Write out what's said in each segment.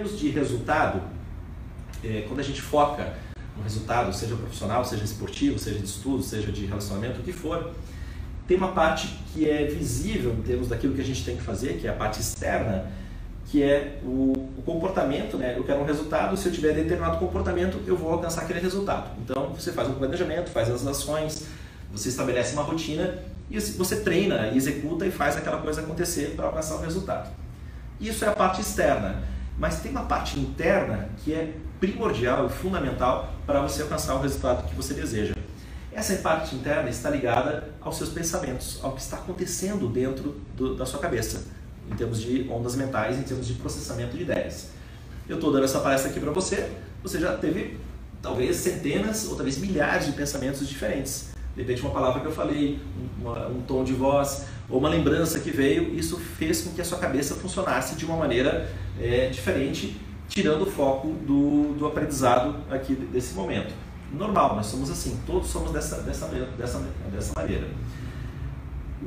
termos de resultado, é, quando a gente foca no resultado, seja profissional, seja esportivo, seja de estudo, seja de relacionamento, o que for, tem uma parte que é visível em termos daquilo que a gente tem que fazer, que é a parte externa, que é o, o, comportamento, né? Eu quero um resultado, se eu tiver determinado comportamento, eu vou alcançar aquele resultado. Então, você faz um planejamento, faz as ações, você estabelece uma rotina e você treina, executa e faz aquela coisa acontecer para alcançar o resultado. Isso é a parte externa, mas tem uma parte interna que é primordial e fundamental para você alcançar o resultado que você deseja. Essa parte interna está ligada aos seus pensamentos, ao que está acontecendo dentro do, da sua cabeça em termos de ondas mentais, em termos de processamento de ideias. Eu estou dando essa palestra aqui para você, você já teve talvez centenas ou talvez milhares de pensamentos diferentes. De repente, uma palavra que eu falei, uma, um tom de voz ou uma lembrança que veio, isso fez com que a sua cabeça funcionasse de uma maneira é, diferente, tirando o foco do, do aprendizado aqui desse momento. Normal, nós somos assim, todos somos dessa, dessa, dessa, dessa maneira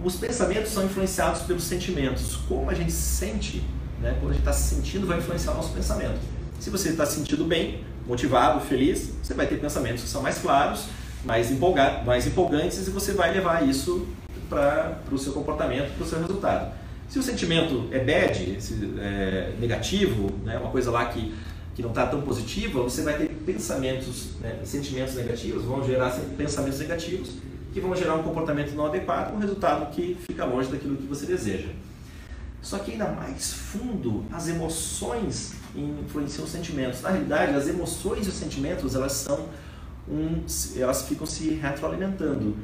os pensamentos são influenciados pelos sentimentos. Como a gente sente, né, quando a gente está se sentindo, vai influenciar o nosso pensamento. Se você está se sentindo bem, motivado, feliz, você vai ter pensamentos que são mais claros, mais, mais empolgantes e você vai levar isso para o seu comportamento, para o seu resultado. Se o sentimento é bad, é negativo, né, uma coisa lá que, que não está tão positiva, você vai ter pensamentos, né, sentimentos negativos, vão gerar pensamentos negativos que vão gerar um comportamento não adequado, um resultado que fica longe daquilo que você deseja. Só que ainda mais fundo, as emoções influenciam os sentimentos. Na realidade, as emoções e os sentimentos, elas são um, elas ficam se retroalimentando.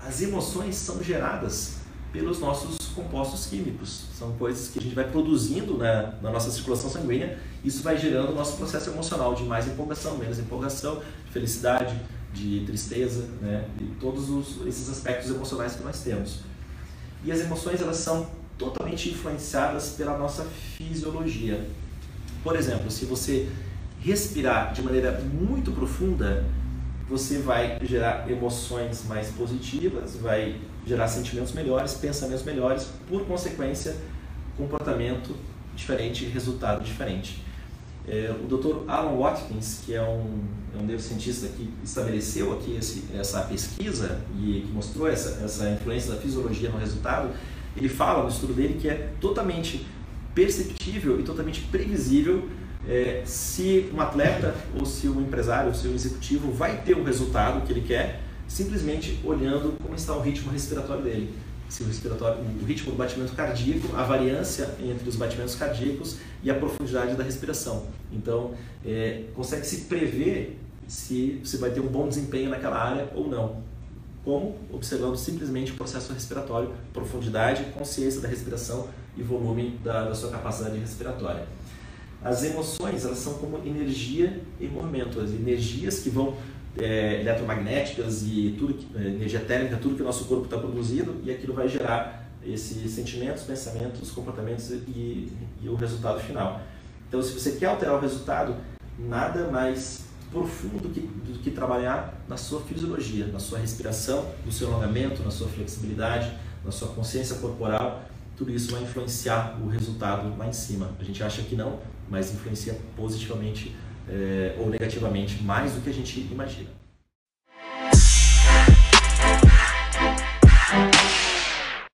As emoções são geradas pelos nossos compostos químicos. São coisas que a gente vai produzindo na, na nossa circulação sanguínea. Isso vai gerando o nosso processo emocional de mais empolgação, menos empolgação, de felicidade, de tristeza, né? e todos os, esses aspectos emocionais que nós temos. E as emoções elas são totalmente influenciadas pela nossa fisiologia. Por exemplo, se você respirar de maneira muito profunda, você vai gerar emoções mais positivas, vai gerar sentimentos melhores, pensamentos melhores, por consequência, comportamento diferente, resultado diferente. É, o Dr. Alan Watkins, que é um, é um neurocientista que estabeleceu aqui esse, essa pesquisa e que mostrou essa, essa influência da fisiologia no resultado, ele fala no estudo dele que é totalmente perceptível e totalmente previsível é, se um atleta ou se um empresário, ou se um executivo vai ter o resultado que ele quer simplesmente olhando como está o ritmo respiratório dele se o respiratório, o ritmo do batimento cardíaco, a variância entre os batimentos cardíacos e a profundidade da respiração. Então, é, consegue se prever se você vai ter um bom desempenho naquela área ou não. Como? Observando simplesmente o processo respiratório, profundidade, consciência da respiração e volume da, da sua capacidade respiratória. As emoções, elas são como energia em movimento, as energias que vão é, eletromagnéticas e tudo, é, energia térmica, tudo que o nosso corpo está produzindo e aquilo vai gerar esses sentimentos, pensamentos, comportamentos e, e o resultado final. Então, se você quer alterar o resultado, nada mais profundo do que, do que trabalhar na sua fisiologia, na sua respiração, no seu alongamento, na sua flexibilidade, na sua consciência corporal. Tudo isso vai influenciar o resultado lá em cima. A gente acha que não, mas influencia positivamente é, ou negativamente mais do que a gente imagina.